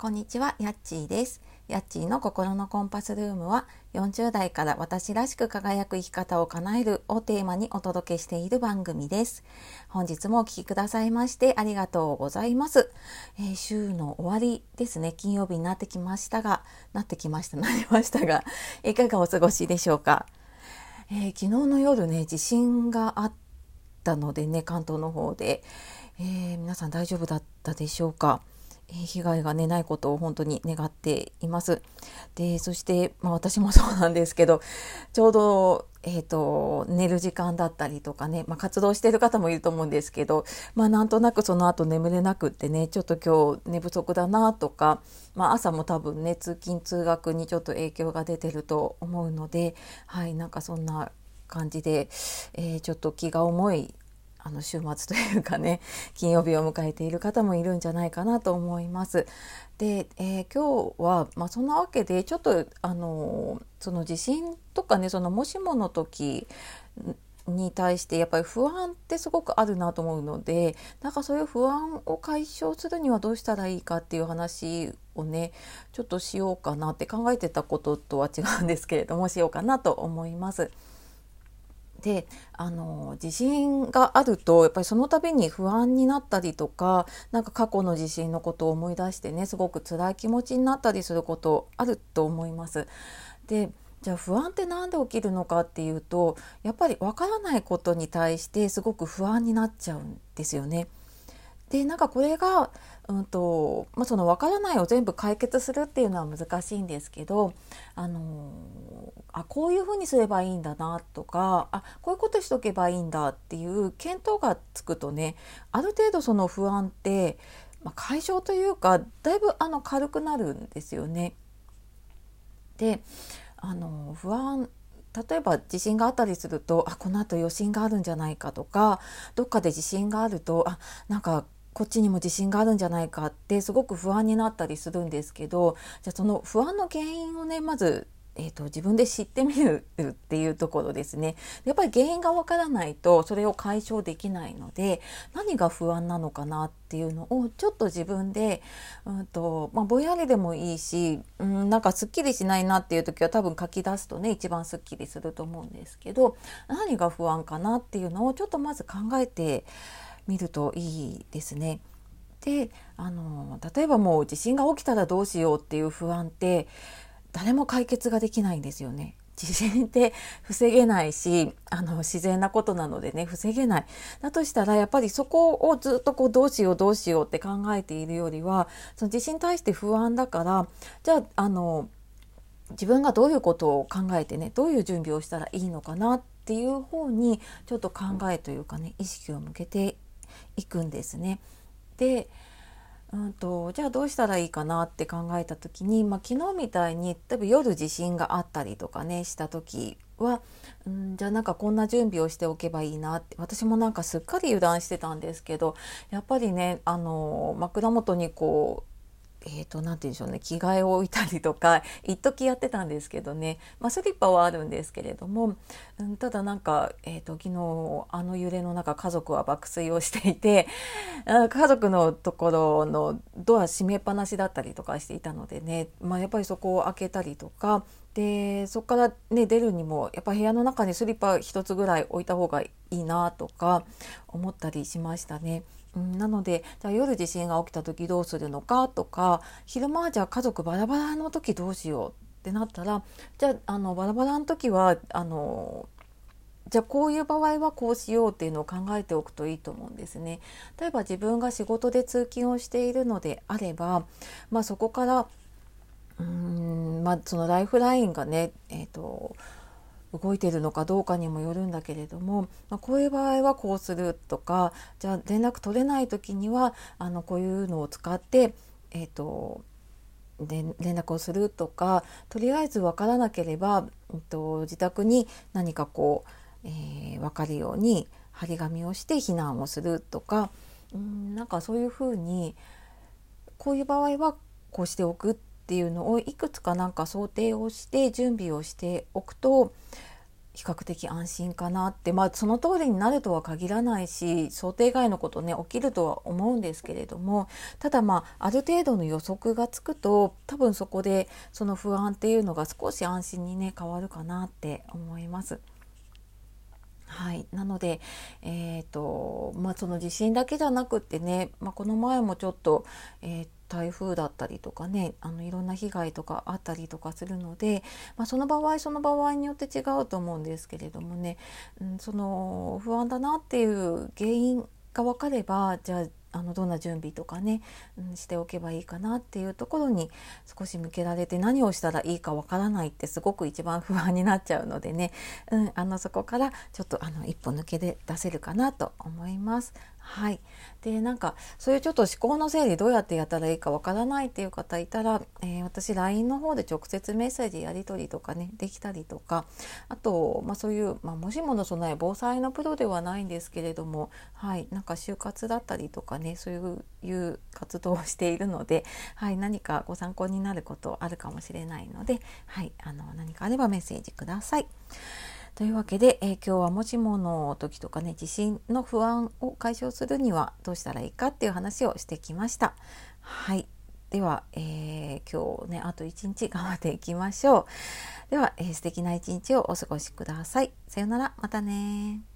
こんにちは、やっちーです。やっちーの心のコンパスルームは40代から私らしく輝く生き方を叶えるをテーマにお届けしている番組です。本日もお聴きくださいましてありがとうございます、えー、週の終わりですね、金曜日になってきましたが、なってきました、なりましたが、いかがお過ごしでしょうか？えー、昨日の夜ね、地震があったのでね、関東の方で、えー、皆さん大丈夫だったでしょうか？被害が、ね、ないことを本当に願っています。でそして、まあ、私もそうなんですけど ちょうど、えーと、寝る時間だったりとかね、まあ、活動している方もいると思うんですけど、まあ、なんとなくその後眠れなくってねちょっと今日寝不足だなとか、まあ、朝も多分ね通勤通学にちょっと影響が出てると思うのではいなんかそんな感じで、えー、ちょっと気が重いあの週末というかね 金曜日を迎えている方もいるんじゃないかなと思います。で、えー、今日は、まあ、そんなわけでちょっとあのその地震とかねそのもしもの時に対してやっぱり不安ってすごくあるなと思うのでなんかそういう不安を解消するにはどうしたらいいかっていう話をねちょっとしようかなって考えてたこととは違うんですけれどもしようかなと思います。であの地震があるとやっぱりその度に不安になったりとかなんか過去の地震のことを思い出してねすごく辛い気持ちになったりすることあると思います。でじゃあ不安って何で起きるのかっていうとやっぱりわからないことに対してすごく不安になっちゃうんですよね。でなんかこれが、うんとまあ、その分からないを全部解決するっていうのは難しいんですけど、あのあこういうふうにすればいいんだなとかあこういうことしとけばいいんだっていう見当がつくとねある程度その不安って、まあ、解消というかだいぶあの軽くなるんですよね。であの不安例えば地震があったりするとあこのあと余震があるんじゃないかとかどっかで地震があるとあなんかこっちにも自信があるんじゃないかってすごく不安になったりするんですけどじゃあその不安の原因をねまずえーと、自分で知ってみるっていうところですね。やっぱり原因がわからないとそれを解消できないので何が不安なのかなっていうのをちょっと自分で、うんとまあ、ぼやりでもいいし、うん、なんかすっきりしないなっていう時は多分書き出すとね一番すっきりすると思うんですけど何が不安かなっていうのをちょっとまず考えてみるといいですね。であの例えばもう地震が起きたらどうしようっていう不安って誰も解決ができないんですよね。地震って防げないしあの自然なことなのでね防げないだとしたらやっぱりそこをずっとこうどうしようどうしようって考えているよりはその地震に対して不安だからじゃああの自分がどういうことを考えてねどういう準備をしたらいいのかなっていう方にちょっと考えというかね意識を向けていくんですね。でうんと、じゃあどうしたらいいかなって考えた時に、まあ、昨日みたいに例えば夜地震があったりとかねした時は、うん、じゃあなんかこんな準備をしておけばいいなって私もなんかすっかり油断してたんですけどやっぱりねあの枕元にこうえーと、なて言うんでしょうね。着替えを置いたりとか 一時やってたんですけどね、まあ、スリッパはあるんですけれども、うん、ただなんか、えーと、昨日あの揺れの中家族は爆睡をしていて 家族のところのドア閉めっぱなしだったりとかしていたのでね、まあ、やっぱりそこを開けたりとか。でそこから、ね、出るにもやっぱ部屋の中にスリッパ1つぐらい置いた方がいいなとか思ったりしましたね。なのでじゃあ夜地震が起きた時どうするのかとか昼間はじゃあ家族バラバラの時どうしようってなったらじゃああのバラバラの時はあのじゃあこういう場合はこうしようっていうのを考えておくといいと思うんですね。例えば自分が仕事で通勤をしているのであれば、まあ、そこからうーん、まあ、そのライフラインがね、えーと動いてるのかどうかにもよるんだけれども、まあ、こういう場合はこうするとかじゃあ連絡取れない時にはあのこういうのを使って、えーと、で連絡をするとかとりあえず分からなければ、えーと、自宅に何かこう、えー、分かるように張り紙をして避難をするとかうんなんかそういうふうにこういう場合はこうしておくっっていうのをいくつかなんか想定をして準備をしておくと比較的安心かなって。まあその通りになるとは限らないし想定外のことね起きるとは思うんですけれども。ただまあある程度の予測がつくと多分そこでその不安っていうのが少し安心にね変わるかなって思います。はい、なので、えーとまあ、その地震だけじゃなくってね、まあ、この前もちょっと,、えー、台風だったりとかねあのいろんな被害とかあったりとかするので、まあ、その場合その場合によって違うと思うんですけれどもね、うん、その不安だなっていう原因が分かればじゃああのどんな準備とかね、うん、しておけばいいかなっていうところに少し向けられて何をしたらいいかわからないってすごく一番不安になっちゃうのでね、うん、あのそこからちょっとあの一歩抜けで出せるかなと思います。はい、でなんかそういうちょっと思考の整理どうやってやったらいいかわからないっていう方いたら、えー、私 LINE の方で直接メッセージやり取りとかねできたりとかあと、まあ、そういう、まあ、もしもの備え防災のプロではないんですけれども、はい、なんか就活だったりとかねそういう活動をしているので、はい、何かご参考になることあるかもしれないので、はい、あの何かあればメッセージください。というわけで、えー、今日はもしもの時とかね地震の不安を解消するにはどうしたらいいかっていう話をしてきました。はいでは、えー、今日ねあと一日頑張っていきましょう。では、えー、素敵な一日をお過ごしください。さようならまたね